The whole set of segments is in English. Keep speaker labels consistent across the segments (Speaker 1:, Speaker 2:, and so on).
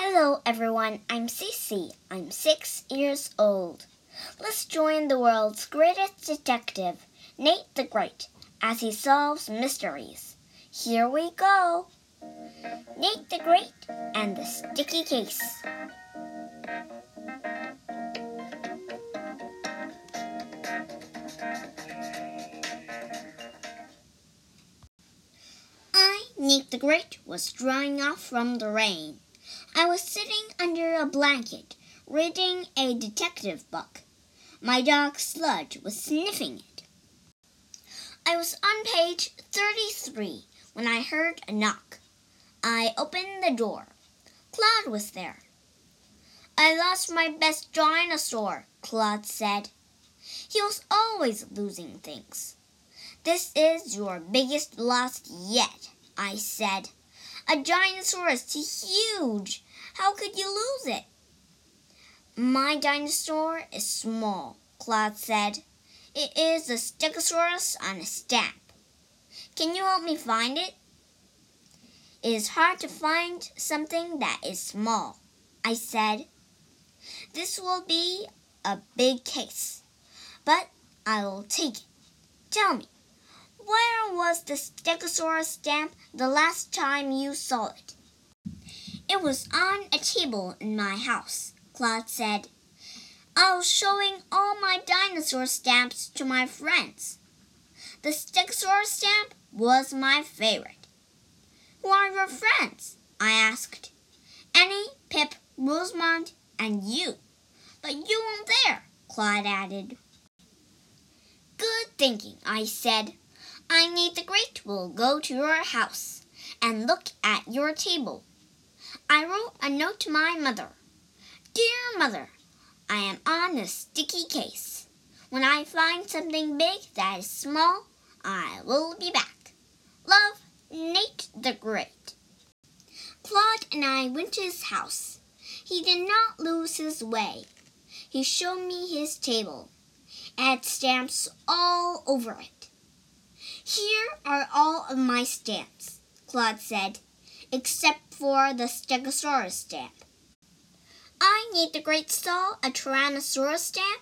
Speaker 1: Hello, everyone. I'm Cece. I'm six years old. Let's join the world's greatest detective, Nate the Great, as he solves mysteries. Here we go. Nate the Great and the Sticky Case. I, Nate the Great, was drying off from the rain. I was sitting under a blanket, reading a detective book. My dog Sludge was sniffing it. I was on page 33 when I heard a knock. I opened the door. Claude was there. I lost my best dinosaur, Claude said. He was always losing things. This is your biggest loss yet, I said. A dinosaur is huge. How could you lose it? My dinosaur is small, Claude said. It is a Stegosaurus on a stamp. Can you help me find it? It is hard to find something that is small, I said. This will be a big case, but I will take it. Tell me, where was the Stegosaurus stamp the last time you saw it? It was on a table in my house, Claude said. I was showing all my dinosaur stamps to my friends. The Stegosaurus stamp was my favorite. Who are your friends? I asked. Annie, Pip, Rosamond, and you. But you weren't there, Claude added. Good thinking, I said. I Nate the Great will go to your house and look at your table. I wrote a note to my mother. Dear mother, I am on a sticky case. When I find something big that is small, I will be back. Love, Nate the Great. Claude and I went to his house. He did not lose his way. He showed me his table. It had stamps all over it. Here are all of my stamps, Claude said, except for the Stegosaurus stamp. I Nate the Great saw a Tyrannosaurus stamp.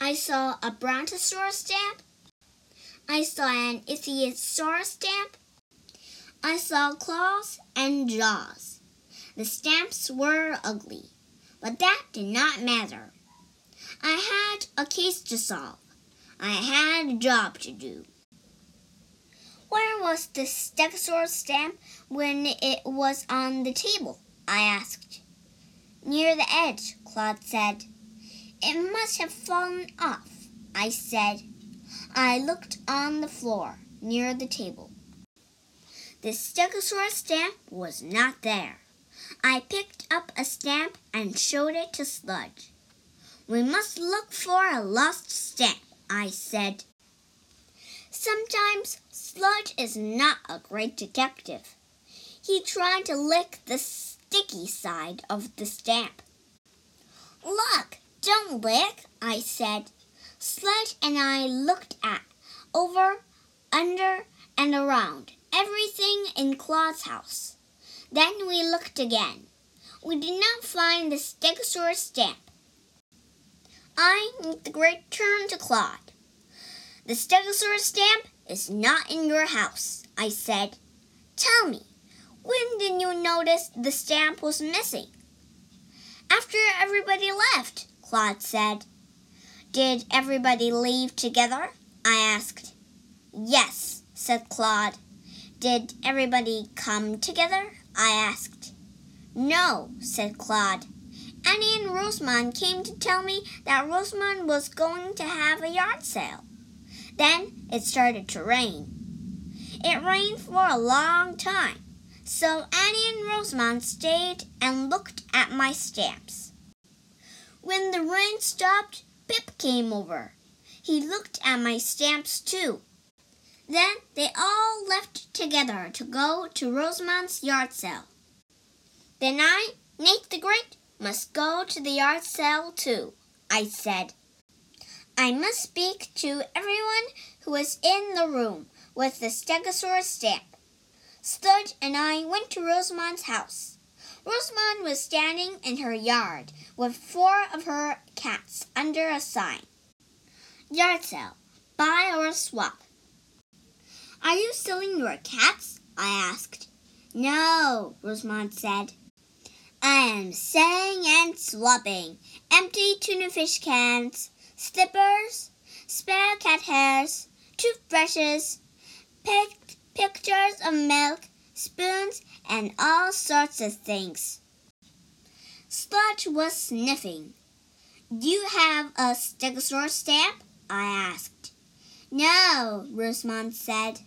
Speaker 1: I saw a Brontosaurus stamp. I saw an Ichthyosaurus stamp. I saw claws and jaws. The stamps were ugly, but that did not matter. I had a case to solve. I had a job to do. Where was the Stegosaurus stamp when it was on the table? I asked. Near the edge, Claude said. It must have fallen off, I said. I looked on the floor near the table. The Stegosaurus stamp was not there. I picked up a stamp and showed it to Sludge. We must look for a lost stamp, I said. Sometimes Sludge is not a great detective. He tried to lick the sticky side of the stamp. Look, don't lick, I said. Sludge and I looked at, over, under, and around, everything in Claude's house. Then we looked again. We did not find the Stegosaurus stamp. I, Nate the great, turned to Claude. The Stegosaurus stamp is not in your house, I said. Tell me, when did you notice the stamp was missing? After everybody left, Claude said. Did everybody leave together? I asked. Yes, said Claude. Did everybody come together? I asked. No, said Claude. Annie and Rosamond came to tell me that Rosamond was going to have a yard sale. Then it started to rain. It rained for a long time, so Annie and Rosamond stayed and looked at my stamps. When the rain stopped, Pip came over. He looked at my stamps too. Then they all left together to go to Rosamond's yard sale. Then I, Nate the Great, must go to the yard sale too, I said. I must speak to everyone who was in the room with the Stegosaurus stamp. Sludge and I went to Rosamond's house. Rosamond was standing in her yard with four of her cats under a sign. Yard sale. Buy or swap. Are you selling your cats? I asked. No, Rosamond said. I am selling and swapping empty tuna fish cans, slippers, spare cat hairs, toothbrushes, pic- pictures of milk, spoons, and all sorts of things. Sludge was sniffing. Do you have a stegosaurus stamp? I asked. No, Rosamond said.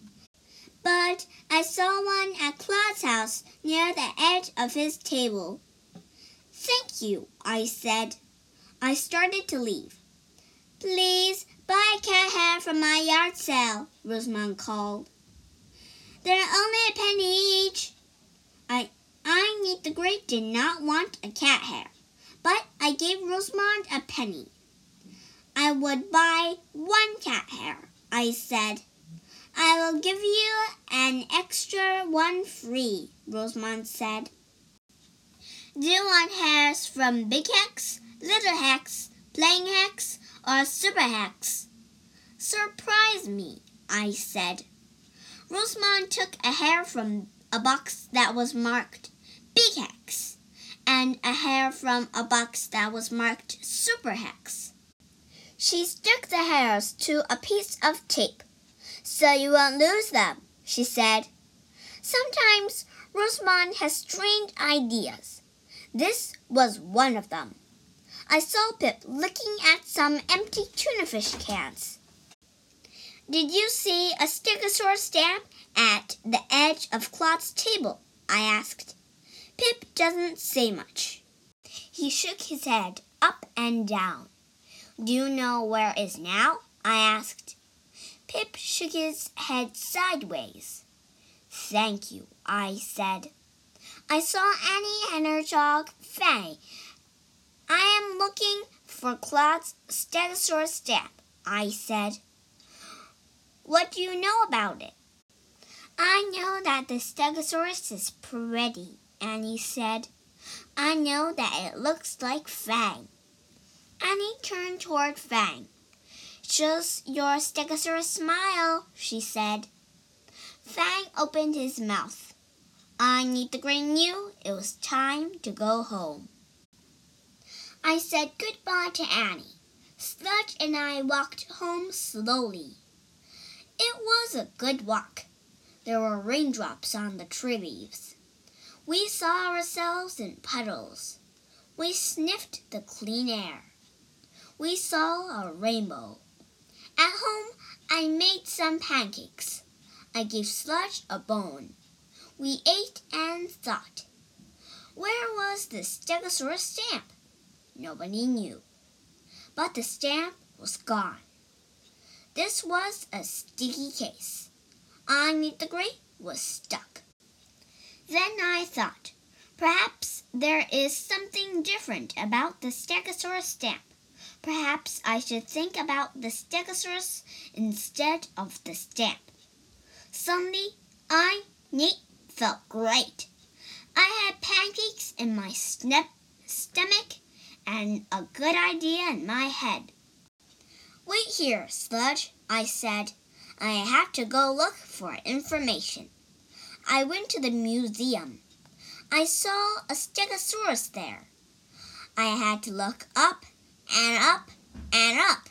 Speaker 1: But I saw one at Claude's house near the edge of his table. Thank you, I said. I started to leave. Please buy cat hair from my yard sale, Rosamond called. They're only a penny each. I I Nate the Great did not want a cat hair, but I gave Rosamond a penny. I would buy one cat hair, I said. I will give you an extra one free, Rosamond said. Do you want hairs from Big Hex, Little Hex, Plain Hex, or Super Hex? Surprise me, I said. Rosamond took a hair from a box that was marked Big Hex and a hair from a box that was marked Super Hex. She stuck the hairs to a piece of tape so you won't lose them, she said. Sometimes Rosamond has strange ideas. This was one of them. I saw Pip looking at some empty tuna fish cans. Did you see a stegosaurus stamp at the edge of Claude's table? I asked. Pip doesn't say much. He shook his head up and down. Do you know where it is now? I asked. Pip shook his head sideways. Thank you, I said. I saw Annie and her dog, Fang. I am looking for Claude's stegosaurus stamp, I said. What do you know about it? I know that the stegosaurus is pretty, Annie said. I know that it looks like Fang. Annie turned toward Fang. Shows your stegosaurus smile, she said. Fang opened his mouth. I Nate the Great you. it was time to go home. I said goodbye to Annie. Sludge and I walked home slowly. It was a good walk. There were raindrops on the tree leaves. We saw ourselves in puddles. We sniffed the clean air. We saw a rainbow. At home, I made some pancakes. I gave Sludge a bone. We ate and thought. Where was the Stegosaurus stamp? Nobody knew. But the stamp was gone. This was a sticky case. I Nate the Great was stuck. Then I thought, perhaps there is something different about the Stegosaurus stamp. Perhaps I should think about the Stegosaurus instead of the stamp. Suddenly, I, Nate, felt great. I had pancakes in my stomach and a good idea in my head. Wait here, Sludge, I said. I have to go look for information. I went to the museum. I saw a stegosaurus there. I had to look up and up and up.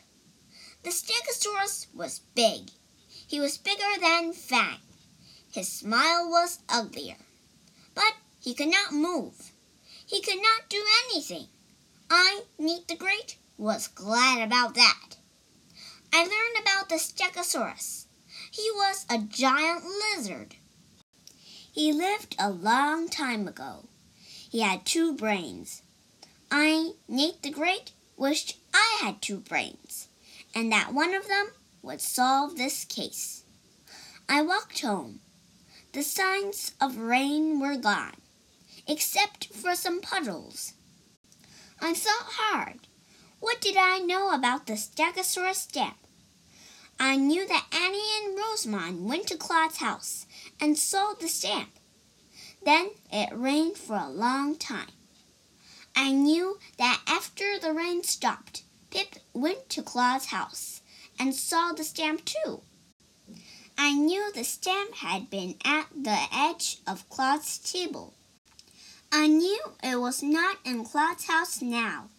Speaker 1: The stegosaurus was big. He was bigger than Fang. His smile was uglier. But he could not move. He could not do anything. I, Nate the Great, was glad about that. I learned about the Stegosaurus. He was a giant lizard. He lived a long time ago. He had two brains. I, Nate the Great, wished I had two brains, and that one of them would solve this case. I walked home. The signs of rain were gone, except for some puddles. I thought hard. What did I know about the Stegosaurus stamp? I knew that Annie and Rosamond went to Claude's house and saw the stamp. Then it rained for a long time. I knew that after the rain stopped, Pip went to Claude's house and saw the stamp too. I knew the stamp had been at the edge of Claude's table. I knew it was not in Claude's house now.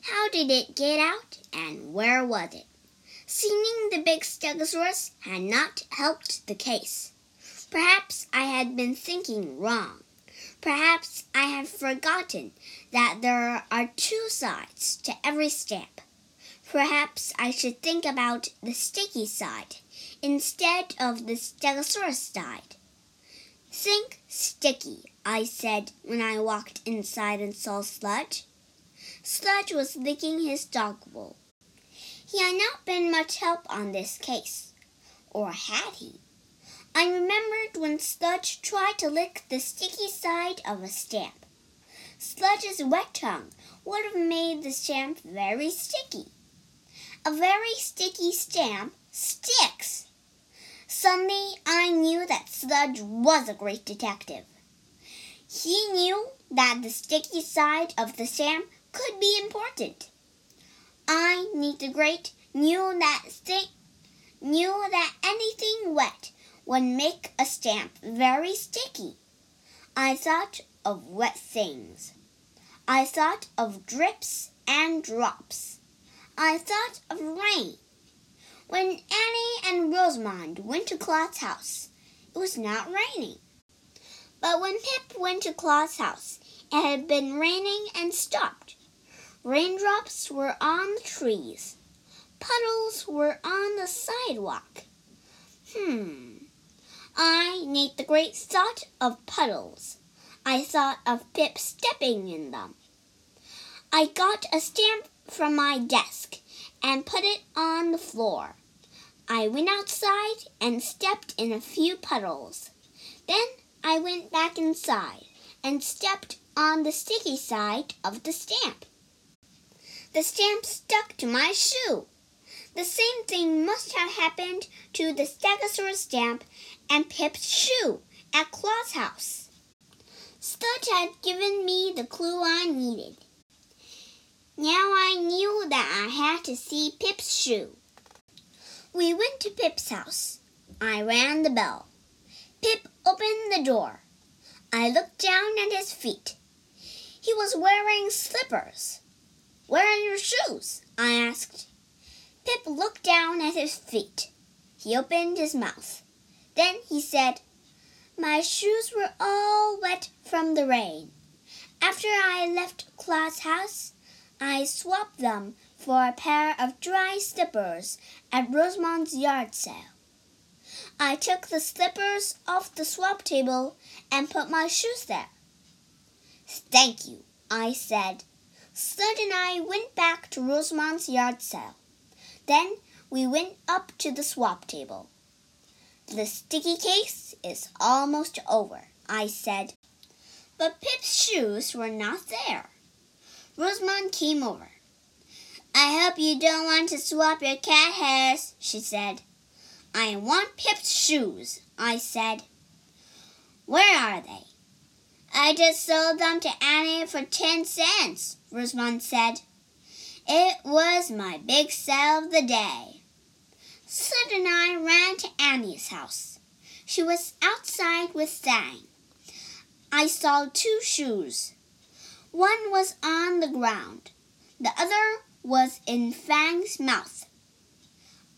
Speaker 1: How did it get out and where was it? Seeing the big stegosaurus had not helped the case. Perhaps I had been thinking wrong. Perhaps I had forgotten that there are two sides to every stamp. Perhaps I should think about the sticky side instead of the stegosaurus side. Think sticky, I said when I walked inside and saw Sludge. Sludge was licking his dog wool. He had not been much help on this case. Or had he? I remembered when Sludge tried to lick the sticky side of a stamp. Sludge's wet tongue would have made the stamp very sticky. A very sticky stamp sticks. Suddenly I knew that Sludge was a great detective. He knew that the sticky side of the stamp could be important. I, Nate the Great, knew that sti- knew that anything wet would make a stamp very sticky. I thought of wet things. I thought of drips and drops. I thought of rain. When Annie and Rosamond went to Claude's house, it was not raining. But when Pip went to Claude's house, it had been raining and stopped. Raindrops were on the trees. Puddles were on the sidewalk. Hmm. I, Nate the Great, thought of puddles. I thought of Pip stepping in them. I got a stamp from my desk and put it on the floor. I went outside and stepped in a few puddles. Then I went back inside and stepped on the sticky side of the stamp. The stamp stuck to my shoe. The same thing must have happened to the Stegosaurus stamp and Pip's shoe at Claude's house. Sludge had given me the clue I needed. Now I knew that I had to see Pip's shoe. We went to Pip's house. I rang the bell. Pip opened the door. I looked down at his feet. He was wearing slippers. Where are your shoes? I asked. Pip looked down at his feet. He opened his mouth. Then he said, My shoes were all wet from the rain. After I left Claude's house, I swapped them for a pair of dry slippers at Rosamond's yard sale. I took the slippers off the swap table and put my shoes there. Thank you, I said. Sludge and I went back to Rosamond's yard sale. Then we went up to the swap table. The sticky case is almost over, I said. But Pip's shoes were not there. Rosamond came over. I hope you don't want to swap your cat hairs, she said. I want Pip's shoes, I said. Where are they? I just sold them to Annie for ten cents, Rosamond said. It was my big sale of the day. Sid and I ran to Annie's house. She was outside with Fang. I saw two shoes. One was on the ground. The other was in Fang's mouth.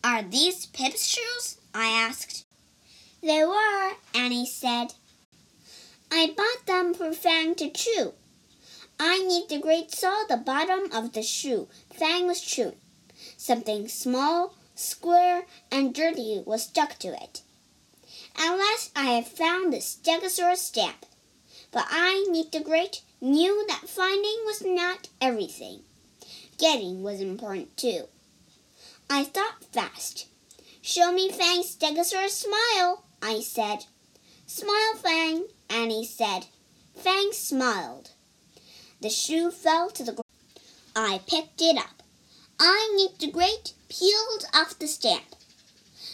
Speaker 1: Are these Pip's shoes? I asked. They were, Annie said. I bought them for Fang to chew. I Nate the Great saw the bottom of the shoe Fang was chewing. Something small, square, and dirty was stuck to it. At last I had found the Stegosaurus stamp. But I, Nate the Great, knew that finding was not everything. Getting was important too. I thought fast. Show me Fang's Stegosaurus smile, I said. Smile, Fang, Annie said. Fang smiled. The shoe fell to the ground. I picked it up. I, Nate the Great, peeled off the stamp.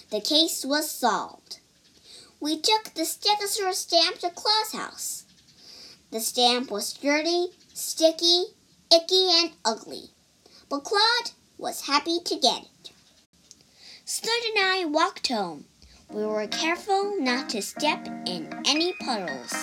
Speaker 1: The case was solved. we took the Stegosaurus stamp to Claude's house. The stamp was dirty, sticky, icky, and ugly, but Claude was happy to get it. Sludge and I walked home. We were careful not to step in any puddles.